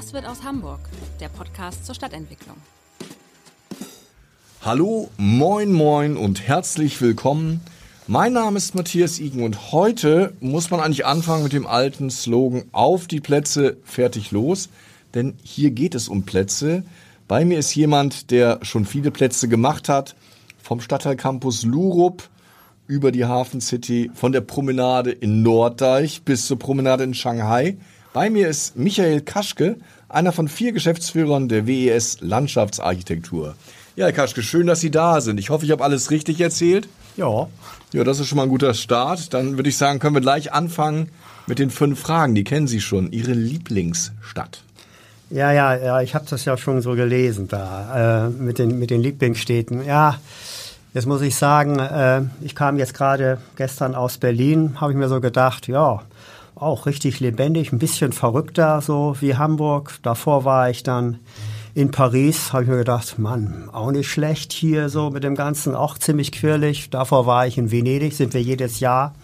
Was wird aus Hamburg? Der Podcast zur Stadtentwicklung. Hallo, moin, moin und herzlich willkommen. Mein Name ist Matthias Igen und heute muss man eigentlich anfangen mit dem alten Slogan Auf die Plätze, fertig los. Denn hier geht es um Plätze. Bei mir ist jemand, der schon viele Plätze gemacht hat. Vom Stadtteilcampus Lurup über die Hafen City, von der Promenade in Norddeich bis zur Promenade in Shanghai. Bei mir ist Michael Kaschke, einer von vier Geschäftsführern der WES Landschaftsarchitektur. Ja, Herr Kaschke, schön, dass Sie da sind. Ich hoffe, ich habe alles richtig erzählt. Ja. Ja, das ist schon mal ein guter Start. Dann würde ich sagen, können wir gleich anfangen mit den fünf Fragen. Die kennen Sie schon. Ihre Lieblingsstadt. Ja, ja, ja, ich habe das ja schon so gelesen da äh, mit, den, mit den Lieblingsstädten. Ja, jetzt muss ich sagen, äh, ich kam jetzt gerade gestern aus Berlin, habe ich mir so gedacht, ja, auch richtig lebendig, ein bisschen verrückter so wie Hamburg. Davor war ich dann in Paris, habe ich mir gedacht, Mann, auch nicht schlecht hier so mit dem Ganzen, auch ziemlich quirlig. Davor war ich in Venedig, sind wir jedes Jahr,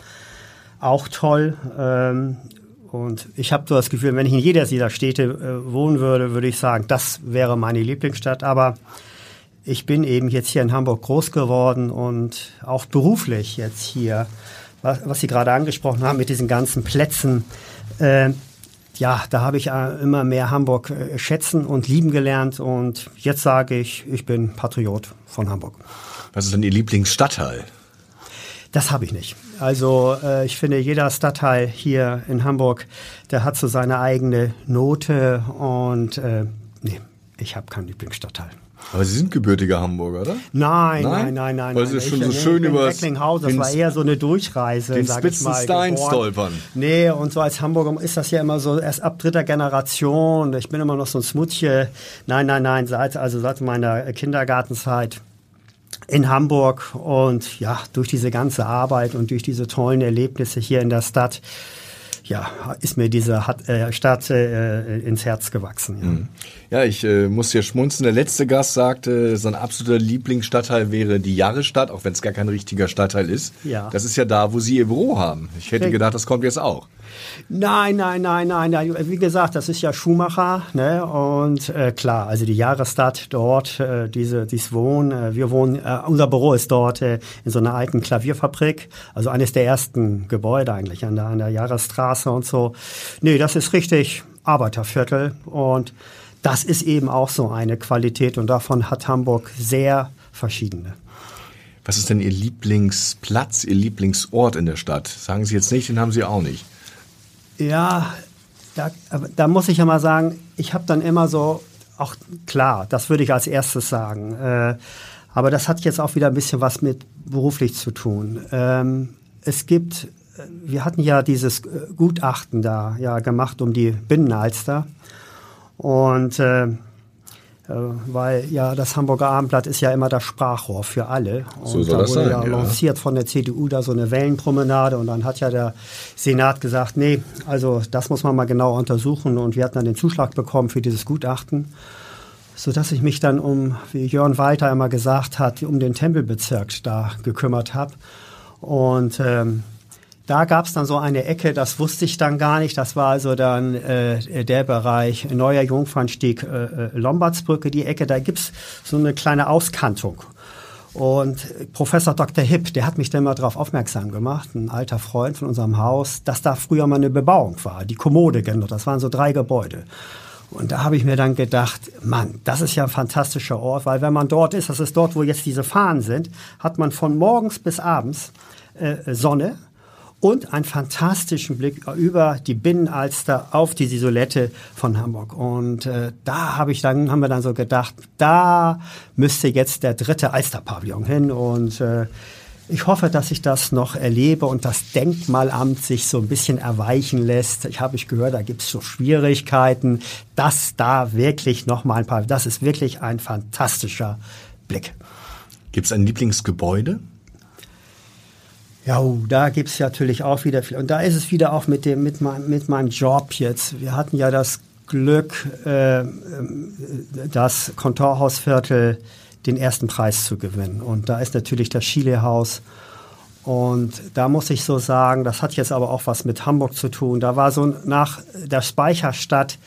auch toll. Ähm, und ich habe so das Gefühl, wenn ich in jeder dieser Städte äh, wohnen würde, würde ich sagen, das wäre meine Lieblingsstadt. Aber ich bin eben jetzt hier in Hamburg groß geworden und auch beruflich jetzt hier was, was Sie gerade angesprochen haben mit diesen ganzen Plätzen. Äh, ja, da habe ich äh, immer mehr Hamburg äh, schätzen und lieben gelernt und jetzt sage ich, ich bin Patriot von Hamburg. Was ist denn Ihr Lieblingsstadtteil? Das habe ich nicht. Also äh, ich finde, jeder Stadtteil hier in Hamburg, der hat so seine eigene Note und äh, nee, ich habe keinen Lieblingsstadtteil. Aber Sie sind gebürtiger Hamburger, oder? Nein, nein, nein, nein. Weil Sie schon so schön über das war eher so eine Durchreise, den sag ich mal. Stein geboren. stolpern. Nee, und so als Hamburger ist das ja immer so erst ab dritter Generation. Ich bin immer noch so ein Smutje. Nein, nein, nein, seit, also seit meiner Kindergartenzeit in Hamburg und ja, durch diese ganze Arbeit und durch diese tollen Erlebnisse hier in der Stadt ja, ist mir diese Hat, äh, Stadt äh, ins Herz gewachsen. Ja, mhm. ja ich äh, muss hier schmunzen. Der letzte Gast sagte, sein absoluter Lieblingsstadtteil wäre die Jahresstadt, auch wenn es gar kein richtiger Stadtteil ist. Ja. Das ist ja da, wo Sie Ihr Büro haben. Ich hätte gedacht, das kommt jetzt auch. Nein, nein, nein, nein, nein. Wie gesagt, das ist ja Schumacher, ne? Und äh, klar, also die Jahresstadt dort, äh, diese, dies Wohnen, äh, wir wohnen, äh, unser Büro ist dort äh, in so einer alten Klavierfabrik, also eines der ersten Gebäude eigentlich an der, an der Jahresstraße und so. Nee, das ist richtig Arbeiterviertel und das ist eben auch so eine Qualität und davon hat Hamburg sehr verschiedene. Was ist denn Ihr Lieblingsplatz, Ihr Lieblingsort in der Stadt? Sagen Sie jetzt nicht, den haben Sie auch nicht. Ja, da, da muss ich ja mal sagen, ich habe dann immer so, auch klar, das würde ich als erstes sagen. Äh, aber das hat jetzt auch wieder ein bisschen was mit beruflich zu tun. Ähm, es gibt, wir hatten ja dieses Gutachten da ja gemacht um die Binnenalster. Und äh, äh, weil ja das Hamburger Abendblatt ist ja immer das Sprachrohr für alle. Und so soll da wurde sein, ja, ja lanciert von der CDU da so eine Wellenpromenade und dann hat ja der Senat gesagt, nee, also das muss man mal genau untersuchen und wir hatten dann den Zuschlag bekommen für dieses Gutachten, sodass ich mich dann um, wie Jörn Walter immer gesagt hat, um den Tempelbezirk da gekümmert habe und ähm, da gab es dann so eine Ecke, das wusste ich dann gar nicht. Das war also dann äh, der Bereich Neuer Jungfernstieg, äh, Lombardsbrücke, die Ecke. Da gibt's so eine kleine Auskantung. Und Professor Dr. Hipp, der hat mich dann mal darauf aufmerksam gemacht, ein alter Freund von unserem Haus, dass da früher mal eine Bebauung war, die Kommode genannt. Das waren so drei Gebäude. Und da habe ich mir dann gedacht, Mann, das ist ja ein fantastischer Ort, weil wenn man dort ist, das ist dort, wo jetzt diese Fahnen sind, hat man von morgens bis abends äh, Sonne, und einen fantastischen Blick über die Binnenalster auf die Isolette von Hamburg. Und äh, da habe ich dann, haben wir dann so gedacht, da müsste jetzt der dritte Alsterpavillon hin. Und äh, ich hoffe, dass ich das noch erlebe und das Denkmalamt sich so ein bisschen erweichen lässt. Ich habe ich gehört, da gibt es so Schwierigkeiten, dass da wirklich noch mal ein paar, das ist wirklich ein fantastischer Blick. Gibt es ein Lieblingsgebäude? Ja, oh, da gibt es natürlich auch wieder viel. Und da ist es wieder auch mit, dem, mit, mein, mit meinem Job jetzt. Wir hatten ja das Glück, äh, das Kontorhausviertel den ersten Preis zu gewinnen. Und da ist natürlich das Chile-Haus. Und da muss ich so sagen, das hat jetzt aber auch was mit Hamburg zu tun. Da war so nach der Speicherstadt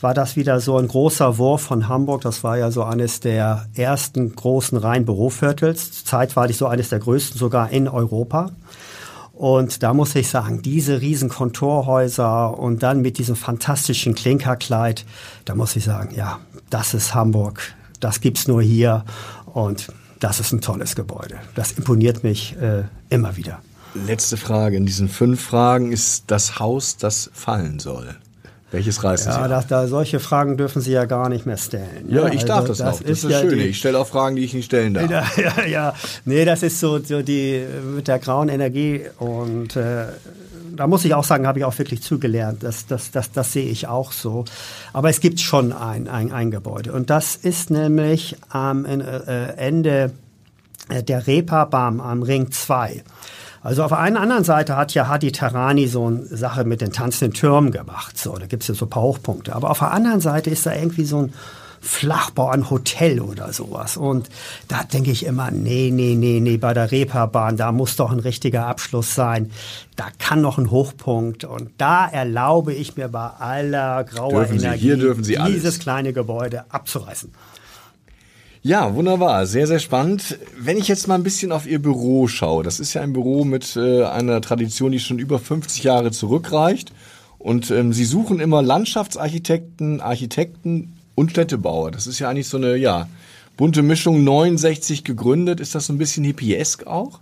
war das wieder so ein großer Wurf von Hamburg. Das war ja so eines der ersten großen rein Büroviertels. Zeitweilig so eines der größten sogar in Europa. Und da muss ich sagen, diese riesen Kontorhäuser und dann mit diesem fantastischen Klinkerkleid, da muss ich sagen, ja, das ist Hamburg das gibt es nur hier und das ist ein tolles Gebäude. Das imponiert mich äh, immer wieder. Letzte Frage. In diesen fünf Fragen ist das Haus, das fallen soll. Welches reißt ja, Sie? Da, da, solche Fragen dürfen Sie ja gar nicht mehr stellen. Ja, ja ich also, darf das, das auch. Das ist das ja Schöne. Die, ich stelle auch Fragen, die ich nicht stellen darf. Ja, ja, ja. Nee, das ist so, so die mit der grauen Energie und äh, da muss ich auch sagen, habe ich auch wirklich zugelernt. Das, das, das, das sehe ich auch so. Aber es gibt schon ein, ein, ein Gebäude. Und das ist nämlich am äh, Ende äh, der Reeperbahn am Ring 2. Also auf der einen anderen Seite hat ja Hadi Tarani so eine Sache mit den tanzenden Türmen gemacht. So, da gibt es ja so ein paar Hochpunkte. Aber auf der anderen Seite ist da irgendwie so ein Flachbau, ein Hotel oder sowas. Und da denke ich immer, nee, nee, nee, nee, bei der Reeperbahn, da muss doch ein richtiger Abschluss sein. Da kann noch ein Hochpunkt. Und da erlaube ich mir bei aller grauer dürfen Energie, Sie, dieses alles. kleine Gebäude abzureißen. Ja, wunderbar, sehr, sehr spannend. Wenn ich jetzt mal ein bisschen auf Ihr Büro schaue, das ist ja ein Büro mit äh, einer Tradition, die schon über 50 Jahre zurückreicht. Und ähm, Sie suchen immer Landschaftsarchitekten, Architekten, und Städtebauer. Das ist ja eigentlich so eine, ja, bunte Mischung. 69 gegründet. Ist das so ein bisschen hippiesk auch?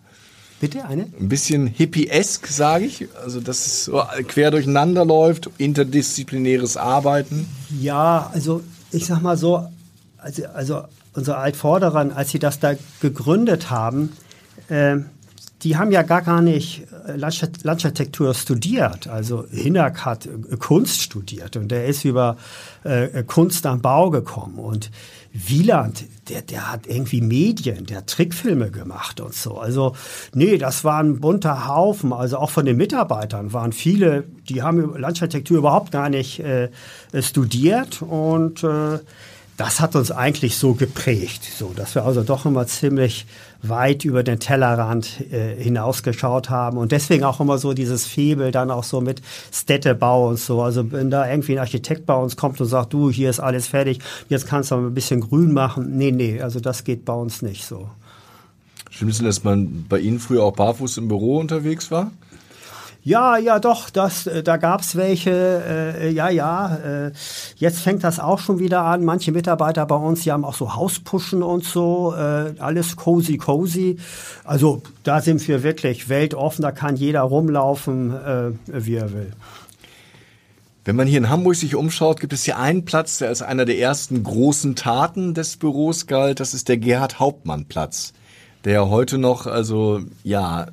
Bitte eine? Ein bisschen hippiesk, sage ich. Also, dass es so quer durcheinander läuft, interdisziplinäres Arbeiten. Ja, also ich sag mal so, also, also unsere Altvorderern, als sie das da gegründet haben, äh, die haben ja gar, gar nicht äh, Landschaftsarchitektur studiert. Also Hinnack hat äh, Kunst studiert und der ist über äh, Kunst am Bau gekommen. Und Wieland, der, der hat irgendwie Medien, der hat Trickfilme gemacht und so. Also nee, das war ein bunter Haufen. Also auch von den Mitarbeitern waren viele, die haben Landschaftsarchitektur überhaupt gar nicht äh, studiert und äh, das hat uns eigentlich so geprägt, so dass wir also doch immer ziemlich weit über den Tellerrand äh, hinausgeschaut haben und deswegen auch immer so dieses Febel dann auch so mit Städtebau und so. Also wenn da irgendwie ein Architekt bei uns kommt und sagt, du, hier ist alles fertig, jetzt kannst du mal ein bisschen grün machen. Nee, nee, also das geht bei uns nicht so. Stimmt es, dass man bei Ihnen früher auch barfuß im Büro unterwegs war? Ja, ja, doch, das, äh, da gab's welche, äh, ja, ja. Äh, jetzt fängt das auch schon wieder an. Manche Mitarbeiter bei uns, die haben auch so Hauspuschen und so, äh, alles cozy, cozy. Also da sind wir wirklich weltoffen, da kann jeder rumlaufen, äh, wie er will. Wenn man hier in Hamburg sich umschaut, gibt es hier einen Platz, der als einer der ersten großen Taten des Büros galt. Das ist der Gerhard Hauptmann Platz, der heute noch, also ja,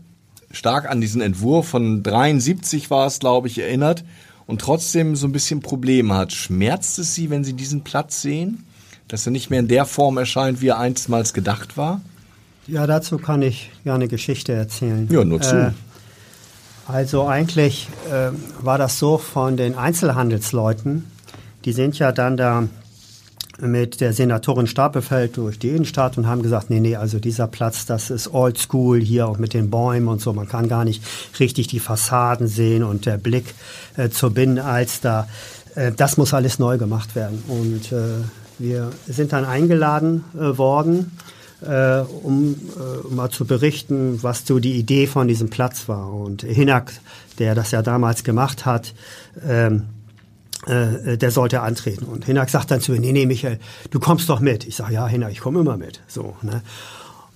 stark an diesen Entwurf von 73 war es, glaube ich, erinnert und trotzdem so ein bisschen Probleme hat. Schmerzt es Sie, wenn Sie diesen Platz sehen, dass er nicht mehr in der Form erscheint, wie er einstmals gedacht war? Ja, dazu kann ich ja eine Geschichte erzählen. Ja, nur zu. Äh, also eigentlich äh, war das so von den Einzelhandelsleuten, die sind ja dann da mit der Senatorin Stapelfeld durch die Innenstadt und haben gesagt, nee, nee, also dieser Platz, das ist old school hier auch mit den Bäumen und so. Man kann gar nicht richtig die Fassaden sehen und der Blick äh, zur Binnenalster. Äh, das muss alles neu gemacht werden. Und äh, wir sind dann eingeladen äh, worden, äh, um äh, mal zu berichten, was so die Idee von diesem Platz war. Und Hinak, der das ja damals gemacht hat, ähm, äh, der sollte antreten. Und Hinak sagt dann zu mir, nee, nee, Michael, du kommst doch mit. Ich sage, ja, Hinak, ich komme immer mit. So, ne?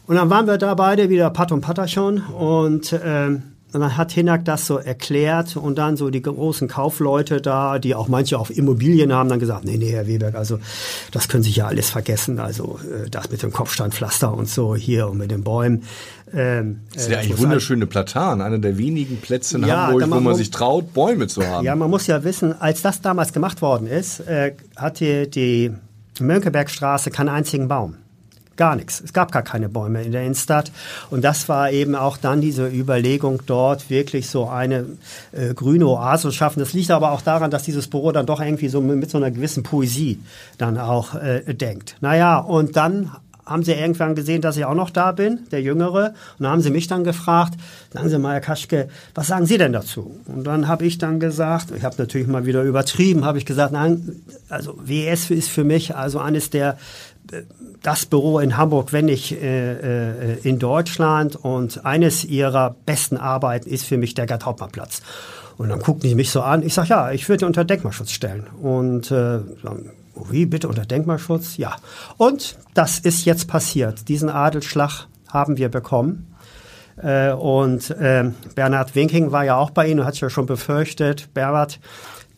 Und dann waren wir da beide wieder Pat und Patachon und ähm, dann hat Hinak das so erklärt und dann so die großen Kaufleute da, die auch manche auf Immobilien haben, dann gesagt, nee, nee, Herr Weberg, also das können Sie ja alles vergessen. Also äh, das mit dem Kopfsteinpflaster und so hier und mit den Bäumen. Ähm, das ist ja äh, eigentlich wunderschöne Platan, einer der wenigen Plätze in ja, Hamburg, man wo man sich traut, Bäume zu haben. Ja, man muss ja wissen, als das damals gemacht worden ist, äh, hatte die Mönckebergstraße keinen einzigen Baum. Gar nichts. Es gab gar keine Bäume in der Innenstadt. Und das war eben auch dann diese Überlegung, dort wirklich so eine äh, grüne Oase zu schaffen. Das liegt aber auch daran, dass dieses Büro dann doch irgendwie so mit, mit so einer gewissen Poesie dann auch äh, denkt. Naja, und dann haben sie irgendwann gesehen, dass ich auch noch da bin, der Jüngere. Und dann haben sie mich dann gefragt, sagen Sie mal, Herr Kaschke, was sagen Sie denn dazu? Und dann habe ich dann gesagt, ich habe natürlich mal wieder übertrieben, habe ich gesagt, nein, also WS ist für mich also eines der das Büro in Hamburg, wenn nicht äh, äh, in Deutschland. Und eines ihrer besten Arbeiten ist für mich der Gerd-Hauptmann-Platz. Und dann guckten die mich so an. Ich sage, ja, ich würde unter Denkmalschutz stellen. Und äh, dann, wie, bitte unter Denkmalschutz? Ja. Und das ist jetzt passiert. Diesen Adelsschlag haben wir bekommen. Äh, und äh, Bernhard Winking war ja auch bei Ihnen und hat ja schon befürchtet, Bernhard,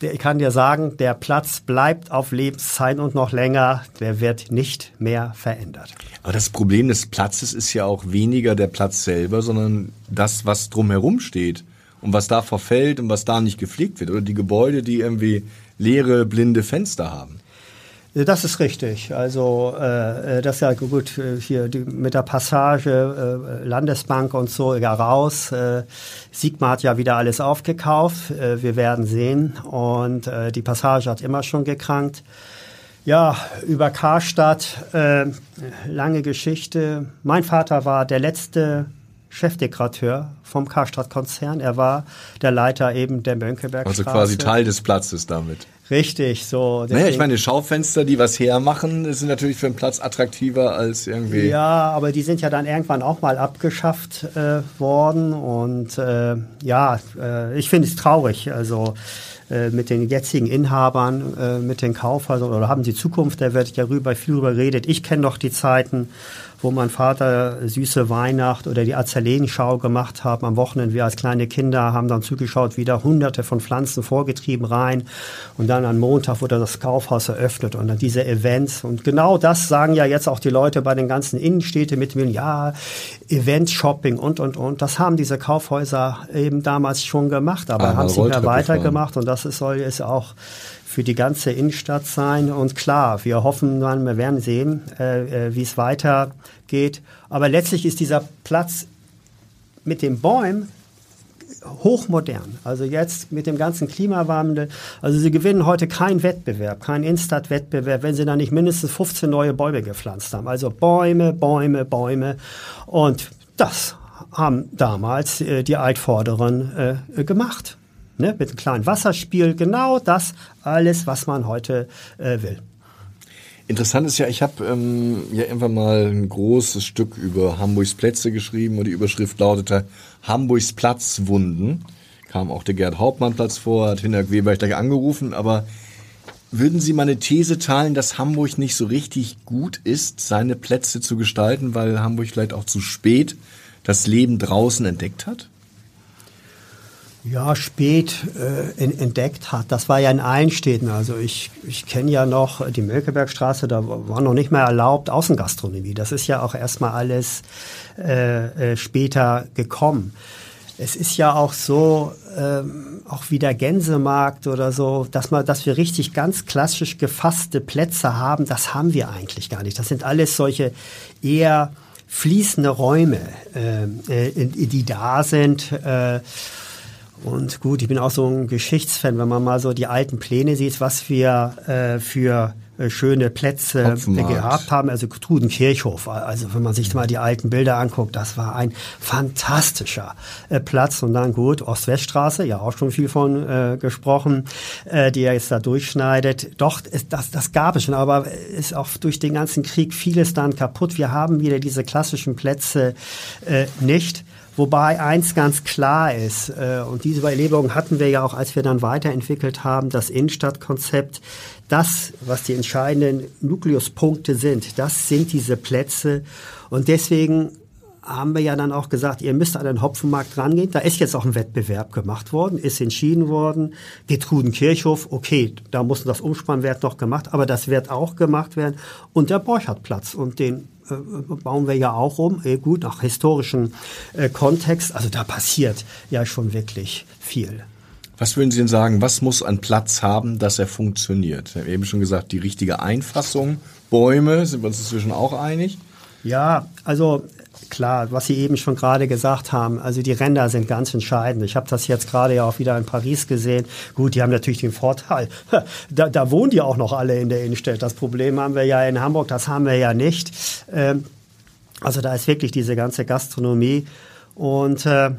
ich kann dir sagen, der Platz bleibt auf Lebenszeit und noch länger. Der wird nicht mehr verändert. Aber das Problem des Platzes ist ja auch weniger der Platz selber, sondern das, was drumherum steht und was da verfällt und was da nicht gepflegt wird. Oder die Gebäude, die irgendwie leere, blinde Fenster haben. Das ist richtig. Also äh, äh, das ist ja gut hier die, mit der Passage äh, Landesbank und so ja raus. Äh, Sigma hat ja wieder alles aufgekauft. Äh, wir werden sehen. Und äh, die Passage hat immer schon gekrankt. Ja, über Karstadt, äh, lange Geschichte. Mein Vater war der letzte Chefdekorateur vom Karstadt-Konzern. Er war der Leiter eben der Mönckebergstraße. Also quasi Teil des Platzes damit. Richtig, so. Naja, ich meine, Schaufenster, die was hermachen, sind natürlich für einen Platz attraktiver als irgendwie. Ja, aber die sind ja dann irgendwann auch mal abgeschafft äh, worden. Und äh, ja, äh, ich finde es traurig. Also äh, mit den jetzigen Inhabern, äh, mit den Kaufhäusern oder haben sie Zukunft, da ich ja rüber, viel drüber redet. Ich kenne doch die Zeiten, wo mein Vater süße Weihnacht oder die Azalenschau gemacht haben am Wochenende. Wir als kleine Kinder haben dann zugeschaut, wie da hunderte von Pflanzen vorgetrieben rein. Und dann am Montag wurde das Kaufhaus eröffnet und dann diese Events. Und genau das sagen ja jetzt auch die Leute bei den ganzen Innenstädten mit dem, ja, Events, Shopping und, und, und. Das haben diese Kaufhäuser eben damals schon gemacht, aber ah, haben sie nicht mehr weitergemacht. Und das soll jetzt auch für die ganze Innenstadt sein. Und klar, wir hoffen wir werden sehen, äh, äh, wie es weitergeht. Aber letztlich ist dieser Platz mit den Bäumen hochmodern. Also jetzt mit dem ganzen Klimawandel. Also sie gewinnen heute keinen Wettbewerb, keinen Instat-Wettbewerb, wenn sie da nicht mindestens 15 neue Bäume gepflanzt haben. Also Bäume, Bäume, Bäume. Und das haben damals äh, die Altvorderen äh, gemacht ne, mit einem kleinen Wasserspiel, genau das alles, was man heute äh, will. Interessant ist ja, ich habe ähm, ja irgendwann mal ein großes Stück über Hamburgs Plätze geschrieben und die Überschrift lautete Hamburgs Platzwunden. Kam auch der Gerd Hauptmann Platz vor, hat Hinnerk Weber gleich angerufen, aber würden Sie mal eine These teilen, dass Hamburg nicht so richtig gut ist, seine Plätze zu gestalten, weil Hamburg vielleicht auch zu spät das Leben draußen entdeckt hat? Ja, spät äh, in, entdeckt hat. Das war ja in allen Städten. Also ich, ich kenne ja noch die Mönckebergstraße, da war noch nicht mehr erlaubt Außengastronomie. Das ist ja auch erstmal alles äh, äh, später gekommen. Es ist ja auch so, ähm, auch wie der Gänsemarkt oder so, dass, man, dass wir richtig ganz klassisch gefasste Plätze haben, das haben wir eigentlich gar nicht. Das sind alles solche eher fließende Räume, äh, äh die da sind. Äh, und gut, ich bin auch so ein Geschichtsfan, wenn man mal so die alten Pläne sieht, was wir äh, für äh, schöne Plätze Hopfenmarkt. gehabt haben. Also Trudenkirchhof, also wenn man sich mal die alten Bilder anguckt, das war ein fantastischer äh, Platz. Und dann gut, Ost-West-Straße, ja auch schon viel von äh, gesprochen, äh, die er jetzt da durchschneidet. Doch, es, das, das gab es schon, aber ist auch durch den ganzen Krieg vieles dann kaputt. Wir haben wieder diese klassischen Plätze äh, nicht. Wobei eins ganz klar ist, äh, und diese Überlegungen hatten wir ja auch, als wir dann weiterentwickelt haben, das Innenstadtkonzept, das, was die entscheidenden Nukleuspunkte sind, das sind diese Plätze. Und deswegen haben wir ja dann auch gesagt, ihr müsst an den Hopfenmarkt rangehen. Da ist jetzt auch ein Wettbewerb gemacht worden, ist entschieden worden. Getrudenkirchhof, okay, da muss das Umspannwert noch gemacht, aber das wird auch gemacht werden. Und der Borchardt-Platz und den bauen wir ja auch um, äh, gut, nach historischem äh, Kontext. Also da passiert ja schon wirklich viel. Was würden Sie denn sagen, was muss ein Platz haben, dass er funktioniert? Wir haben eben schon gesagt, die richtige Einfassung, Bäume, sind wir uns inzwischen auch einig? Ja, also klar, was Sie eben schon gerade gesagt haben, also die Ränder sind ganz entscheidend. Ich habe das jetzt gerade ja auch wieder in Paris gesehen. Gut, die haben natürlich den Vorteil, da, da wohnen die auch noch alle in der Innenstadt. Das Problem haben wir ja in Hamburg, das haben wir ja nicht. Ähm, also da ist wirklich diese ganze Gastronomie. Und äh,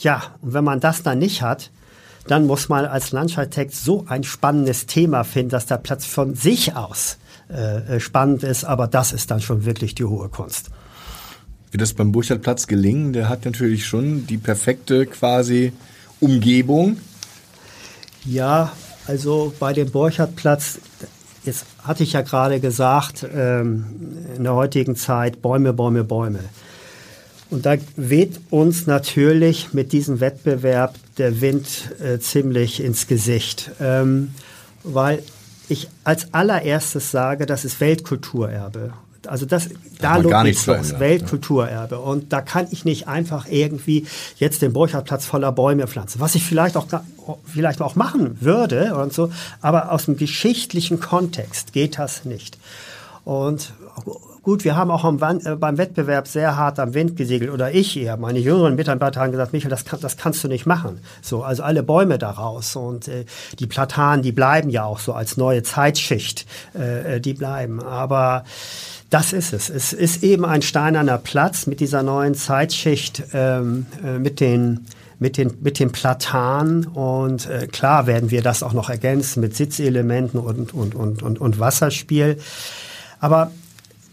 ja, und wenn man das dann nicht hat, dann muss man als Landschaftsarchitekt so ein spannendes Thema finden, dass der Platz von sich aus äh, äh spannend ist. Aber das ist dann schon wirklich die hohe Kunst wird das beim Burchardplatz gelingen? Der hat natürlich schon die perfekte quasi Umgebung. Ja, also bei dem Burchardplatz, jetzt hatte ich ja gerade gesagt, ähm, in der heutigen Zeit Bäume, Bäume, Bäume. Und da weht uns natürlich mit diesem Wettbewerb der Wind äh, ziemlich ins Gesicht, ähm, weil ich als allererstes sage, das ist Weltkulturerbe. Also das, da lohnt nichts los. Weltkulturerbe. Und da kann ich nicht einfach irgendwie jetzt den Burchardplatz voller Bäume pflanzen. Was ich vielleicht auch, vielleicht auch machen würde und so. Aber aus dem geschichtlichen Kontext geht das nicht. Und gut, wir haben auch am, äh, beim Wettbewerb sehr hart am Wind gesegelt oder ich eher. Meine jüngeren Mitarbeiter haben gesagt, Michael, das, kann, das kannst du nicht machen. So, also alle Bäume daraus und äh, die Platanen, die bleiben ja auch so als neue Zeitschicht, äh, äh die bleiben. Aber das ist es. Es ist eben ein steinerner Platz mit dieser neuen Zeitschicht, ähm, äh, mit den mit den, mit den Platanen und äh, klar werden wir das auch noch ergänzen mit Sitzelementen und, und, und, und, und Wasserspiel. Aber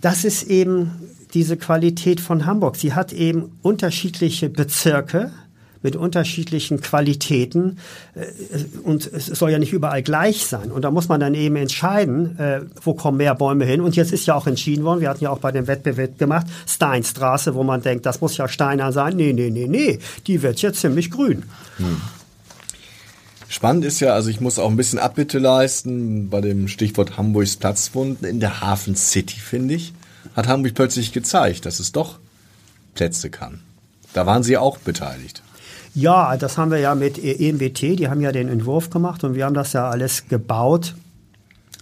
das ist eben diese Qualität von Hamburg. Sie hat eben unterschiedliche Bezirke, mit unterschiedlichen Qualitäten äh, und es soll ja nicht überall gleich sein. Und da muss man dann eben entscheiden, äh, wo kommen mehr Bäume hin. Und jetzt ist ja auch entschieden worden, wir hatten ja auch bei dem Wettbewerb gemacht, Steinstraße, wo man denkt, das muss ja Steiner sein. Nee, nee, nee, nee, die wird jetzt ziemlich grün. Hm. Spannend ist ja, also ich muss auch ein bisschen Abbitte leisten bei dem Stichwort Hamburgs Platzwunden in der Hafen City, finde ich. Hat Hamburg plötzlich gezeigt, dass es doch Plätze kann. Da waren Sie auch beteiligt. Ja, das haben wir ja mit EMWT, die haben ja den Entwurf gemacht und wir haben das ja alles gebaut.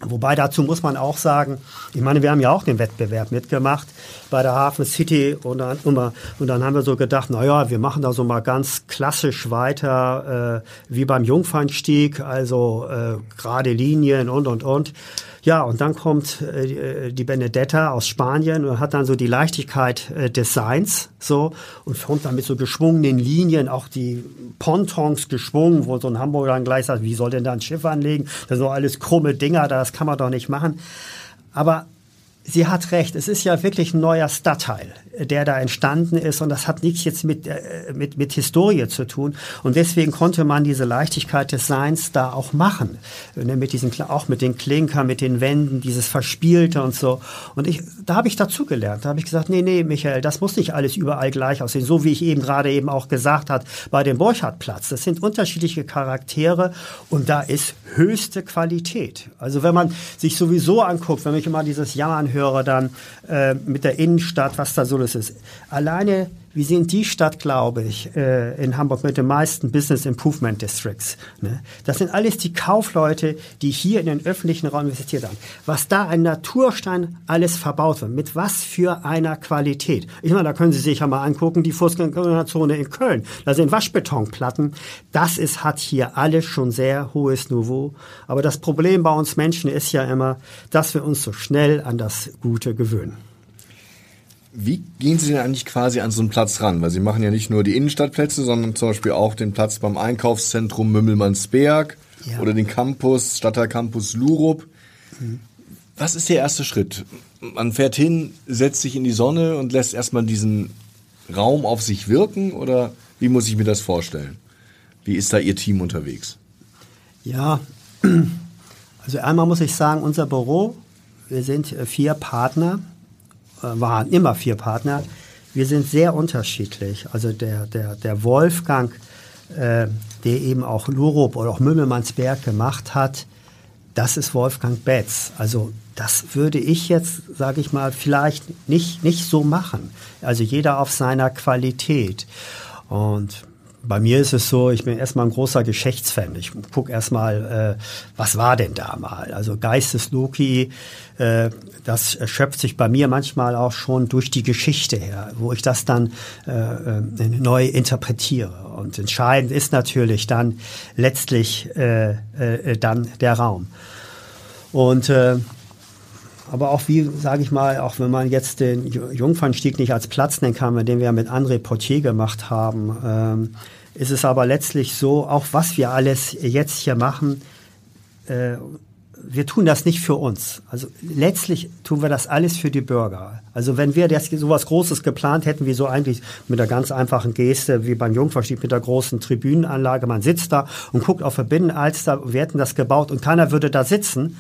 Wobei dazu muss man auch sagen, ich meine, wir haben ja auch den Wettbewerb mitgemacht bei der Hafen City und dann, und dann haben wir so gedacht, naja, wir machen da so mal ganz klassisch weiter äh, wie beim Jungfernstieg, also äh, gerade Linien und und und. Ja, und dann kommt äh, die Benedetta aus Spanien und hat dann so die Leichtigkeit äh, des Seins so und kommt dann mit so geschwungenen Linien, auch die Pontons geschwungen, wo so ein Hamburger dann gleich sagt, wie soll denn da ein Schiff anlegen? Das sind so alles krumme Dinger, das kann man doch nicht machen. Aber Sie hat recht, es ist ja wirklich ein neuer Stadtteil, der da entstanden ist. Und das hat nichts jetzt mit, äh, mit, mit Historie zu tun. Und deswegen konnte man diese Leichtigkeit des Seins da auch machen, ne, mit diesen, auch mit den Klinkern, mit den Wänden, dieses Verspielte und so. Und ich, da habe ich dazugelernt, da habe ich gesagt, nee, nee, Michael, das muss nicht alles überall gleich aussehen, so wie ich eben gerade eben auch gesagt hat bei dem Borchardtplatz, das sind unterschiedliche Charaktere und da ist höchste Qualität. Also wenn man sich sowieso anguckt, wenn ich immer dieses Jammern höre dann äh, mit der Innenstadt, was da so ist. Alleine wir sind die Stadt, glaube ich, äh, in Hamburg mit den meisten Business Improvement Districts. Ne? Das sind alles die Kaufleute, die hier in den öffentlichen Raum investiert haben. Was da ein Naturstein alles verbaut wird, mit was für einer Qualität. Ich meine, da können Sie sich ja mal angucken, die Fußgängerzone in Köln. Da sind Waschbetonplatten. Das ist, hat hier alles schon sehr hohes Niveau. Aber das Problem bei uns Menschen ist ja immer, dass wir uns so schnell an das Gute gewöhnen. Wie gehen Sie denn eigentlich quasi an so einen Platz ran? Weil Sie machen ja nicht nur die Innenstadtplätze, sondern zum Beispiel auch den Platz beim Einkaufszentrum Mümmelmannsberg ja. oder den Campus, Stadtteilcampus Lurup. Mhm. Was ist der erste Schritt? Man fährt hin, setzt sich in die Sonne und lässt erstmal diesen Raum auf sich wirken oder wie muss ich mir das vorstellen? Wie ist da Ihr Team unterwegs? Ja, also einmal muss ich sagen, unser Büro, wir sind vier Partner äh, waren immer vier Partner. wir sind sehr unterschiedlich. Also der, der, der Wolfgang, äh, der eben auch Lurup oder auch Mümmelmannsberg gemacht hat, das ist Wolfgang Betz. Also das würde ich jetzt, sage ich mal, vielleicht nicht, nicht so machen. Also jeder auf seiner Qualität. Und bei mir ist es so, ich bin erstmal ein großer Geschichtsfan. Ich gucke erstmal, äh, was war denn da mal? Also Geistesloki, äh, das schöpft sich bei mir manchmal auch schon durch die Geschichte her, wo ich das dann äh, äh, neu interpretiere. Und entscheidend ist natürlich dann letztlich äh, äh, dann der Raum. Und äh, aber auch wie, sage ich mal, auch wenn man jetzt den Jungfernstieg nicht als Platz nennen kann, den wir mit André Portier gemacht haben, ähm, ist es aber letztlich so, auch was wir alles jetzt hier machen, äh, wir tun das nicht für uns. Also letztlich tun wir das alles für die Bürger. Also wenn wir das so was Großes geplant hätten, wie so eigentlich mit einer ganz einfachen Geste, wie beim Jungfernstieg mit der großen Tribünenanlage, man sitzt da und guckt auf der Binnenalster, wir hätten das gebaut und keiner würde da sitzen,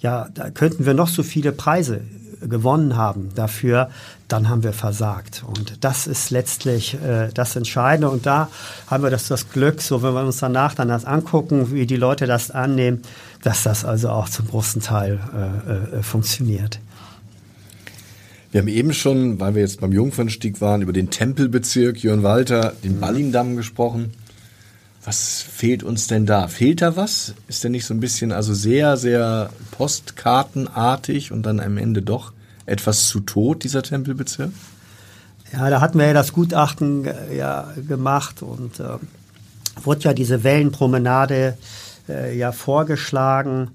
ja, da könnten wir noch so viele Preise gewonnen haben dafür, dann haben wir versagt. Und das ist letztlich äh, das Entscheidende. Und da haben wir das, das Glück, so wenn wir uns danach dann das angucken, wie die Leute das annehmen, dass das also auch zum großen Teil äh, äh, funktioniert. Wir haben eben schon, weil wir jetzt beim Jungfernstieg waren, über den Tempelbezirk Jörn Walter, den mhm. Ballindamm gesprochen. Was fehlt uns denn da? Fehlt da was? Ist der nicht so ein bisschen also sehr, sehr postkartenartig und dann am Ende doch etwas zu tot, dieser Tempelbezirk? Ja, da hatten wir ja das Gutachten ja, gemacht und äh, wurde ja diese Wellenpromenade äh, ja vorgeschlagen.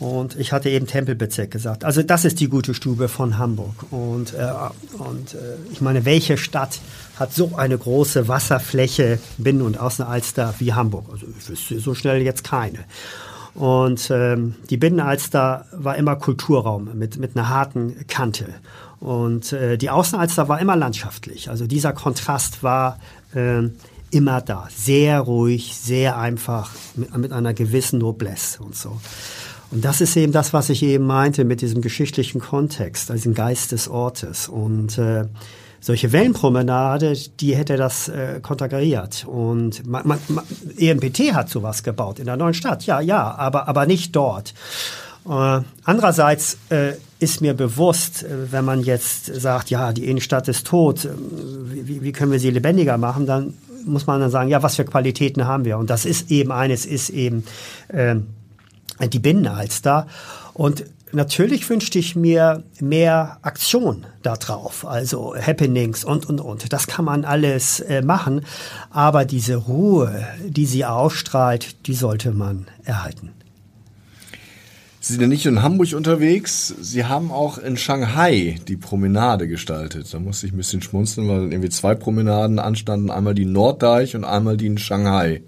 Und ich hatte eben Tempelbezirk gesagt. Also das ist die gute Stube von Hamburg. Und, äh, und äh, ich meine, welche Stadt hat so eine große Wasserfläche, Binnen- und Außenalster wie Hamburg? Also ich wüsste so schnell jetzt keine. Und ähm, die Binnenalster war immer Kulturraum mit, mit einer harten Kante. Und äh, die Außenalster war immer landschaftlich. Also dieser Kontrast war äh, immer da. Sehr ruhig, sehr einfach, mit, mit einer gewissen Noblesse und so. Und das ist eben das, was ich eben meinte mit diesem geschichtlichen Kontext, diesem Geist des Ortes. Und äh, solche Wellenpromenade, die hätte das äh, konterkariert. Und man, man, man, ENPT hat sowas gebaut in der neuen Stadt, ja, ja, aber, aber nicht dort. Äh, andererseits äh, ist mir bewusst, äh, wenn man jetzt sagt, ja, die Innenstadt ist tot, äh, wie, wie können wir sie lebendiger machen, dann muss man dann sagen, ja, was für Qualitäten haben wir? Und das ist eben eines, ist eben äh, die Binnenalster. Und natürlich wünschte ich mir mehr Aktion da drauf, also Happenings und, und, und. Das kann man alles äh, machen, aber diese Ruhe, die sie ausstrahlt, die sollte man erhalten. Sie sind ja nicht in Hamburg unterwegs, Sie haben auch in Shanghai die Promenade gestaltet. Da musste ich ein bisschen schmunzeln, weil irgendwie zwei Promenaden anstanden, einmal die Norddeich und einmal die in Shanghai.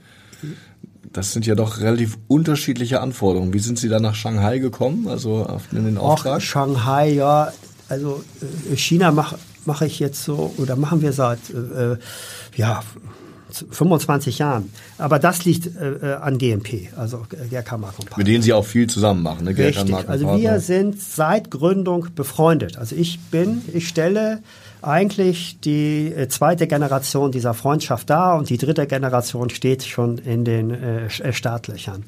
Das sind ja doch relativ unterschiedliche Anforderungen. Wie sind Sie da nach Shanghai gekommen, also in den Auftrag? Auch Shanghai, ja. Also äh, China mache mach ich jetzt so, oder machen wir seit, äh, ja, 25 Jahren. Aber das liegt äh, an GMP, also GRK Mark Mit denen Sie auch viel zusammen machen, ne? Richtig. Also wir sind seit Gründung befreundet. Also ich bin, ich stelle eigentlich die äh, zweite Generation dieser Freundschaft da und die dritte Generation steht schon in den äh, äh Startlöchern.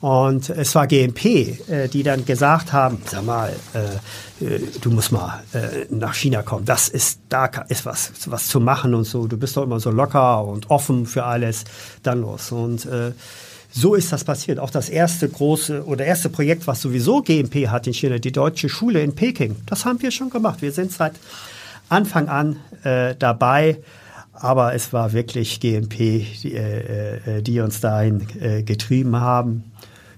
Und es war GMP, äh, die dann gesagt haben, sag mal, äh, äh, du musst mal nach China kommen. Das ist, da ist was, was zu machen und so. Du bist doch immer so locker und offen für alles. Dann los. Und so ist das passiert. Auch das erste große oder erste Projekt, was sowieso GMP hat in China, die Deutsche Schule in Peking, das haben wir schon gemacht. Wir sind seit Anfang an äh, dabei. Aber es war wirklich GMP, die, äh, äh, die uns dahin äh, getrieben haben.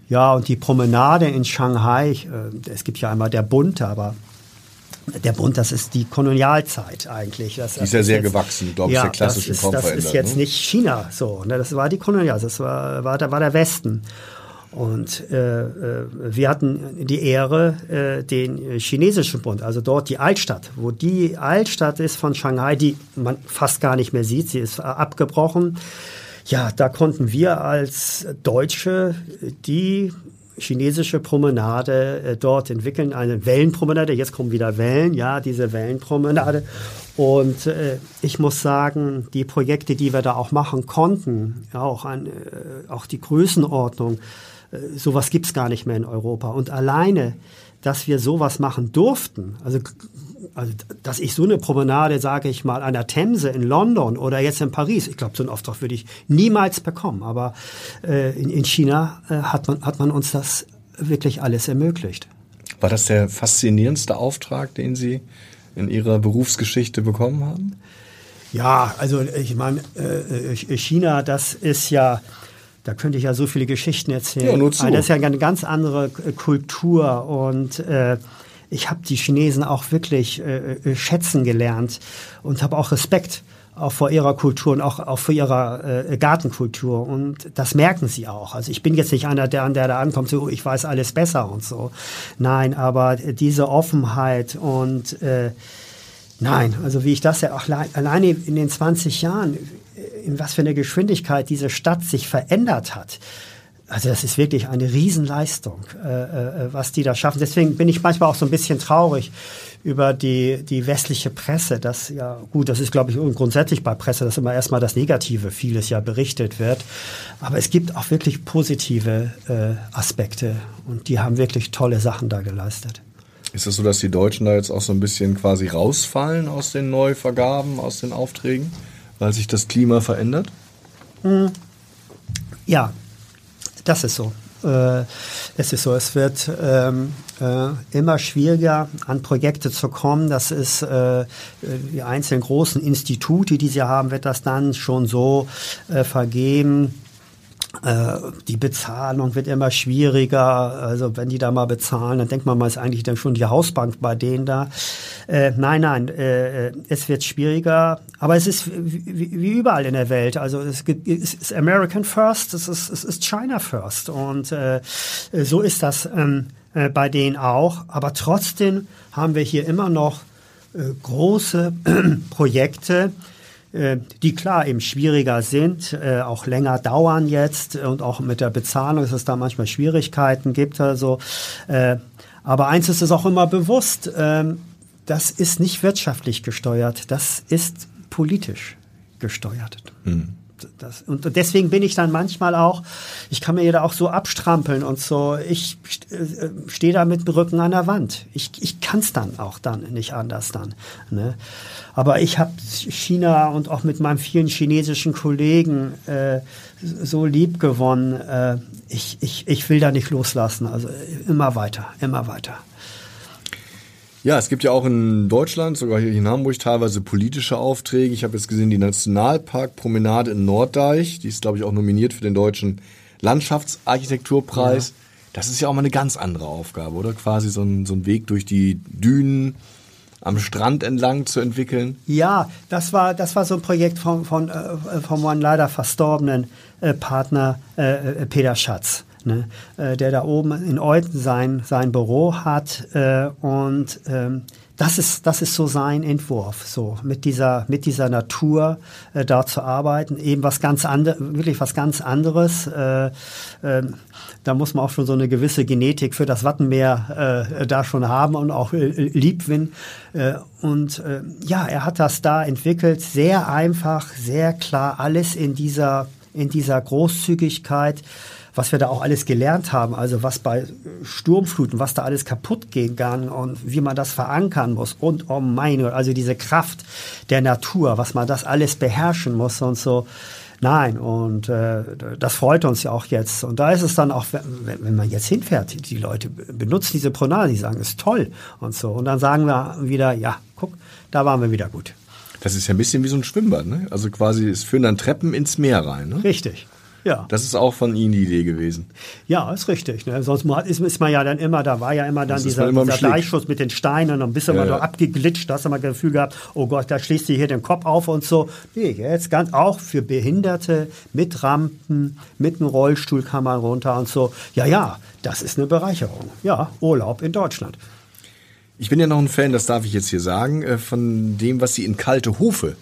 Ja, und die Promenade in Shanghai, äh, es gibt ja einmal der Bund, aber der Bund, das ist die Kolonialzeit eigentlich. Das, die ist ja sehr jetzt, gewachsen, glaube ich, ja, der klassischen das ist, Das ist jetzt ne? nicht China so. Ne? Das war die Kolonialzeit, das war, war, war der Westen. Und äh, äh, wir hatten die Ehre, äh, den chinesischen Bund, also dort die Altstadt, wo die Altstadt ist von Shanghai, die man fast gar nicht mehr sieht, sie ist abgebrochen. Ja, da konnten wir als Deutsche die chinesische Promenade äh, dort entwickeln, eine Wellenpromenade. Jetzt kommen wieder Wellen, ja, diese Wellenpromenade. Und äh, ich muss sagen, die Projekte, die wir da auch machen konnten, ja, auch, an, äh, auch die Größenordnung, äh, sowas gibt's gar nicht mehr in Europa. Und alleine, dass wir sowas machen durften, also, also dass ich so eine Promenade, sage ich mal, an der Themse in London oder jetzt in Paris, ich glaube, so einen Auftrag würde ich niemals bekommen. Aber äh, in, in China äh, hat, man, hat man uns das wirklich alles ermöglicht. War das der faszinierendste Auftrag, den Sie in Ihrer Berufsgeschichte bekommen haben? Ja, also ich meine, äh, China, das ist ja, da könnte ich ja so viele Geschichten erzählen. Ja, nur zu. Das ist ja eine ganz andere Kultur und äh, ich habe die Chinesen auch wirklich äh, äh schätzen gelernt und habe auch Respekt auch vor ihrer Kultur und auch, auch vor ihrer äh, Gartenkultur. Und das merken sie auch. Also ich bin jetzt nicht einer, der, der da ankommt, so, ich weiß alles besser und so. Nein, aber diese Offenheit und äh, nein, also wie ich das ja auch alleine in den 20 Jahren, in was für eine Geschwindigkeit diese Stadt sich verändert hat. Also das ist wirklich eine Riesenleistung, äh, äh, was die da schaffen. Deswegen bin ich manchmal auch so ein bisschen traurig über die, die westliche Presse. Das ja gut, das ist glaube ich grundsätzlich bei Presse, dass immer erstmal das Negative vieles ja berichtet wird. Aber es gibt auch wirklich positive äh, Aspekte und die haben wirklich tolle Sachen da geleistet. Ist es so, dass die Deutschen da jetzt auch so ein bisschen quasi rausfallen aus den Neuvergaben, aus den Aufträgen, weil sich das Klima verändert? Hm. Ja, das ist so. Äh, es ist so, es wird ähm, äh, immer schwieriger, an Projekte zu kommen. Das ist äh, die einzelnen großen Institute, die sie haben, wird das dann schon so vergeben die Bezahlung wird immer schwieriger. Also wenn die da mal bezahlen, dann denkt man mal, ist eigentlich dann schon die Hausbank bei denen da. Äh, nein, nein, äh, es wird schwieriger. Aber es ist wie, wie, überall in der Welt. Also es, gibt, es ist American First, es ist, es ist China First. Und äh, so ist das ähm, äh, bei denen auch. Aber trotzdem haben wir hier immer noch äh, große Projekte, äh, die klar eben schwieriger sind, äh, auch länger dauern jetzt und auch mit der Bezahlung, dass es da manchmal Schwierigkeiten gibt. Also, äh, aber eins ist es auch immer bewusst, ähm, das ist nicht wirtschaftlich gesteuert, das ist politisch gesteuert. Hm das, und deswegen bin ich dann manchmal auch, ich kann mir da auch so abstrampeln und so, ich äh, stehe da mit dem Rücken an der Wand. Ich, ich kann es dann auch dann nicht anders dann. Ne? Aber ich habe China und auch mit meinen vielen chinesischen Kollegen äh, so lieb gewonnen. Äh, ich, ich, ich will da nicht loslassen. Also immer weiter, immer weiter. Ja, es gibt ja auch in Deutschland, sogar hier in Hamburg, teilweise politische Aufträge. Ich habe jetzt gesehen, die Nationalparkpromenade in Norddeich, die ist, glaube ich, auch nominiert für den deutschen Landschaftsarchitekturpreis. Ja. Das ist ja auch mal eine ganz andere Aufgabe, oder? Quasi so ein, so ein Weg durch die Dünen am Strand entlang zu entwickeln? Ja, das war, das war so ein Projekt von, von, äh, von meinem leider verstorbenen äh, Partner äh, äh Peter Schatz ne, äh, der da oben in Euten sein, sein Büro hat. Äh, und ähm, das ist, das ist so sein Entwurf, so mit dieser, mit dieser Natur äh, da zu arbeiten, eben was ganz anderes, wirklich was ganz anderes. Äh, äh, da muss man auch schon so eine gewisse Genetik für das Wattenmeer äh, da schon haben und auch äh, Liebwin. Und äh, ja, er hat das da entwickelt, sehr einfach, sehr klar, alles in dieser, in dieser Großzügigkeit was wir da auch alles gelernt haben, also was bei Sturmfluten, was da alles kaputt gehen kann und wie man das verankern muss und oh mein Gott, also diese Kraft der Natur, was man das alles beherrschen muss und so. Nein, und äh, das freut uns ja auch jetzt. Und da ist es dann auch, wenn, wenn man jetzt hinfährt, die Leute benutzen diese Pronade, die sagen, ist toll und so. Und dann sagen wir wieder, ja, guck, da waren wir wieder gut. Das ist ja ein bisschen wie so ein Schwimmbad, ne? Also quasi, es führen dann Treppen ins Meer rein, ne? Richtig. Ja. Das ist auch von Ihnen die Idee gewesen. Ja, ist richtig. Ne? Sonst ist, ist, man ja dann immer, da war ja immer dann dieser, immer dieser Gleichschuss mit den Steinen und bist ja, immer ja. abgeglitscht, da hast du mal das Gefühl gehabt, oh Gott, da schließt du hier den Kopf auf und so. Nee, jetzt ganz auch für Behinderte mit Rampen, mit einem Rollstuhl kann man runter und so. Ja, ja, das ist eine Bereicherung. Ja, Urlaub in Deutschland. Ich bin ja noch ein Fan, das darf ich jetzt hier sagen, äh, von dem, was Sie in Kalte Hofe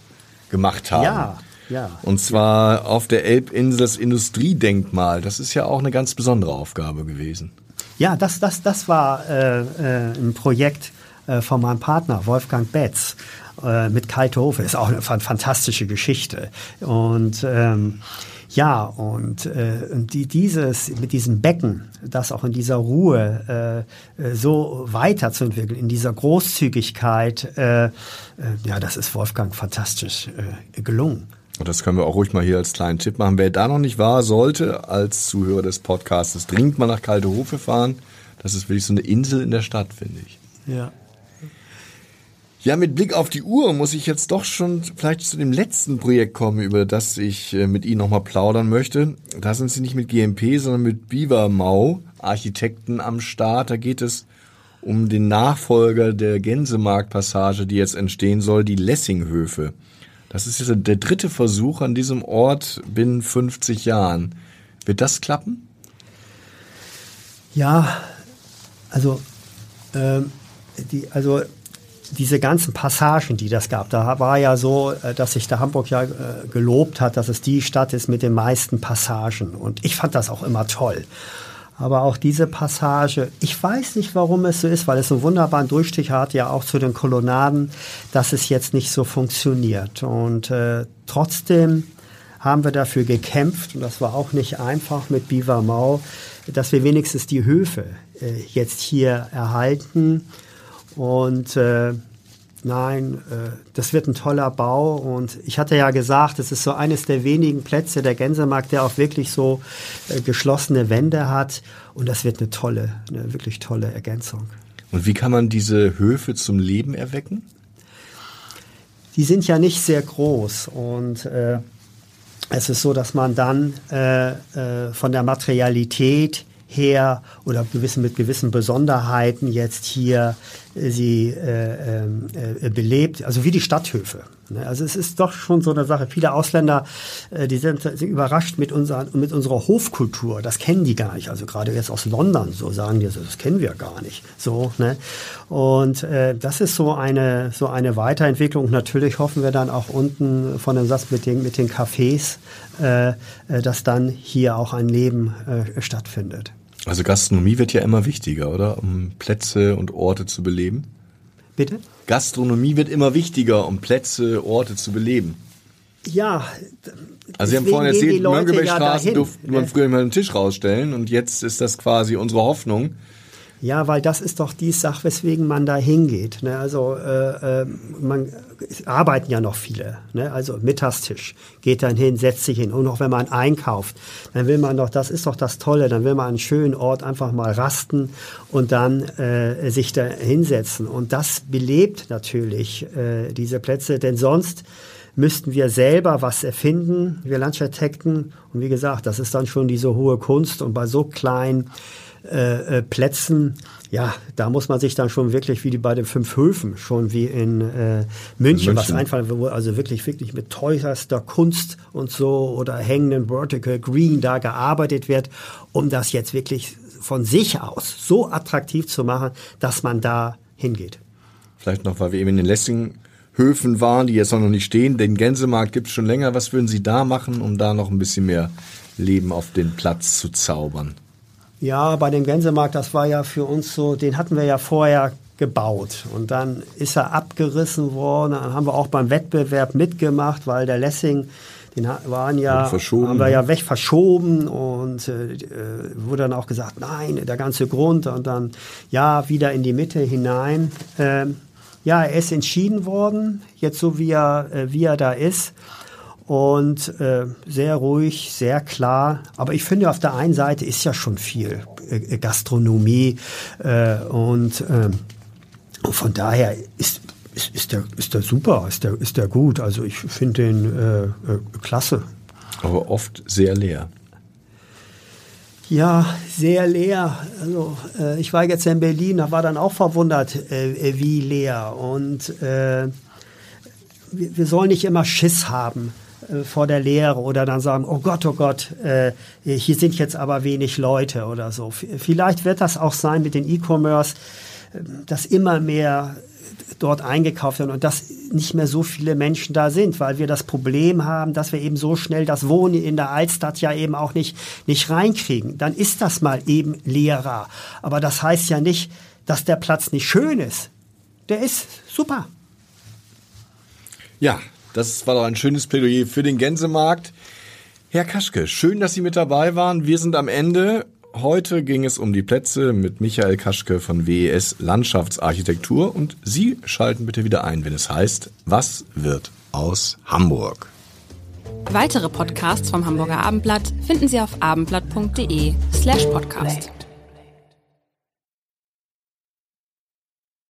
gemacht haben. Ja. Ja. Und zwar auf der Elbinsel das Industriedenkmal. Das ist ja auch eine ganz besondere Aufgabe gewesen. Ja, das, das, das war äh, äh, ein Projekt äh, von meinem Partner Wolfgang Betz. äh, mit Kalthofe. Ist auch eine fantastische Geschichte. Und ähm, ja, und äh, die, dieses, mit diesem Becken, das auch in dieser Ruhe äh, so weiterzuentwickeln, in dieser Großzügigkeit, äh, ja, das ist Wolfgang fantastisch gelungen. Und das können wir auch ruhig mal hier als kleinen Tipp machen. Wer da noch nicht war, sollte als Zuhörer des Podcasts dringend mal nach Kalte Hofe fahren. Das ist wirklich so eine Insel in der Stadt, finde ich. Ja. Ja, mit Blick auf die Uhr muss ich jetzt doch schon vielleicht zu dem letzten Projekt kommen, über das ich äh, mit Ihnen nochmal plaudern möchte. Da sind Sie nicht mit GMP, sondern mit Beaver Mau, Architekten am Start. Da geht es um den Nachfolger der Gänsemarktpassage, die jetzt entstehen soll, die Lessinghöfe. Das ist jetzt der dritte Versuch an diesem Ort binnen 50 Jahren. Wird das klappen? Ja, also, ähm, die, also diese ganzen Passagen, die das gab, da war ja so, äh, dass sich der Hamburg ja äh, gelobt hat, dass es die Stadt ist mit den meisten Passagen. Und ich fand das auch immer toll. Aber auch diese Passage, ich weiß nicht, warum es so ist, weil es einen wunderbaren Durchstich hat, ja auch zu den Kolonnaden, dass es jetzt nicht so funktioniert. Und äh, trotzdem haben wir dafür gekämpft, und das war auch nicht einfach mit Biva Mau, dass wir wenigstens die Höfe äh, jetzt hier erhalten. Und äh, nein, äh, das wird ein toller Bau. Und ich hatte ja gesagt, es ist so eines der wenigen Plätze der Gänsemarkt, der auch wirklich so äh, geschlossene Wände hat. Und das wird eine tolle, eine wirklich tolle Ergänzung. Und wie kann man diese Höfe zum Leben erwecken? Die sind ja nicht sehr groß und äh, es ist so, dass man dann äh, äh, von der Materialität her oder gewissen, mit gewissen Besonderheiten jetzt hier sie äh, ähm, äh, belebt, also wie die Stadthöfe. Ne? Also es ist doch schon so eine Sache. Viele Ausländer, äh, die sind, sind überrascht mit, unserer, mit unserer Hofkultur. Das kennen die gar nicht. Also gerade jetzt aus London, so sagen die, das kennen wir gar nicht. So, ne? Und äh, das ist so eine, so eine Weiterentwicklung. Natürlich hoffen wir dann auch unten von dem Satz mit den, mit den Cafés, äh, äh dass dann hier auch ein Leben äh, stattfindet. Also Gastronomie wird ja immer wichtiger, oder? Um Plätze und Orte zu beleben. Bitte? Gastronomie wird immer wichtiger, um Plätze, Orte zu beleben. Ja. Also Sie haben vorhin erzählt, Mönckebergstraße ja durfte man früher immer einen Tisch rausstellen und jetzt ist das quasi unsere Hoffnung, ja, weil das ist doch die Sache, weswegen man da hingeht. Ne? Also äh, äh, man arbeiten ja noch viele. Ne? Also Mittagstisch geht dann hin, setzt sich hin. Und auch wenn man einkauft, dann will man doch, das ist doch das Tolle, dann will man einen schönen Ort einfach mal rasten und dann äh, sich da hinsetzen. Und das belebt natürlich äh, diese Plätze, denn sonst müssten wir selber was erfinden, wir Landschaftsarchitekten. Und wie gesagt, das ist dann schon diese hohe Kunst. Und bei so kleinen äh, äh, Plätzen, ja, da muss man sich dann schon wirklich wie bei den fünf Höfen, schon wie in äh, München, München, was einfallen, wo also wirklich, wirklich mit teuerster Kunst und so oder hängenden Vertical Green da gearbeitet wird, um das jetzt wirklich von sich aus so attraktiv zu machen, dass man da hingeht. Vielleicht noch, weil wir eben in den Lessinghöfen waren, die jetzt noch nicht stehen. Den Gänsemarkt gibt es schon länger. Was würden Sie da machen, um da noch ein bisschen mehr Leben auf den Platz zu zaubern? Ja, bei dem Gänsemarkt, das war ja für uns so, den hatten wir ja vorher gebaut. Und dann ist er abgerissen worden. Dann haben wir auch beim Wettbewerb mitgemacht, weil der Lessing, den waren ja, haben wir ja weg verschoben und äh, wurde dann auch gesagt, nein, der ganze Grund und dann ja wieder in die Mitte hinein. Ähm, ja, er ist entschieden worden, jetzt so wie er, äh, wie er da ist und äh, sehr ruhig, sehr klar. Aber ich finde, auf der einen Seite ist ja schon viel äh, Gastronomie äh, und äh, von daher ist, ist, ist, der, ist der super, ist der, ist der gut. Also ich finde den äh, äh, klasse. Aber oft sehr leer. Ja, sehr leer. Also äh, ich war jetzt in Berlin, da war dann auch verwundert, äh, wie leer. Und äh, wir, wir sollen nicht immer Schiss haben äh, vor der Lehre oder dann sagen, oh Gott, oh Gott, äh, hier sind jetzt aber wenig Leute oder so. Vielleicht wird das auch sein mit den E-Commerce, äh, dass immer mehr dort eingekauft werden und dass nicht mehr so viele Menschen da sind, weil wir das Problem haben, dass wir eben so schnell das Wohnen in der Altstadt ja eben auch nicht, nicht reinkriegen. Dann ist das mal eben leerer. Aber das heißt ja nicht, dass der Platz nicht schön ist. Der ist super. Ja, das war doch ein schönes Plädoyer für den Gänsemarkt. Herr Kaschke, schön, dass Sie mit dabei waren. Wir sind am Ende. Heute ging es um die Plätze mit Michael Kaschke von WES Landschaftsarchitektur und Sie schalten bitte wieder ein, wenn es heißt, was wird aus Hamburg? Weitere Podcasts vom Hamburger Abendblatt finden Sie auf abendblatt.de slash podcast.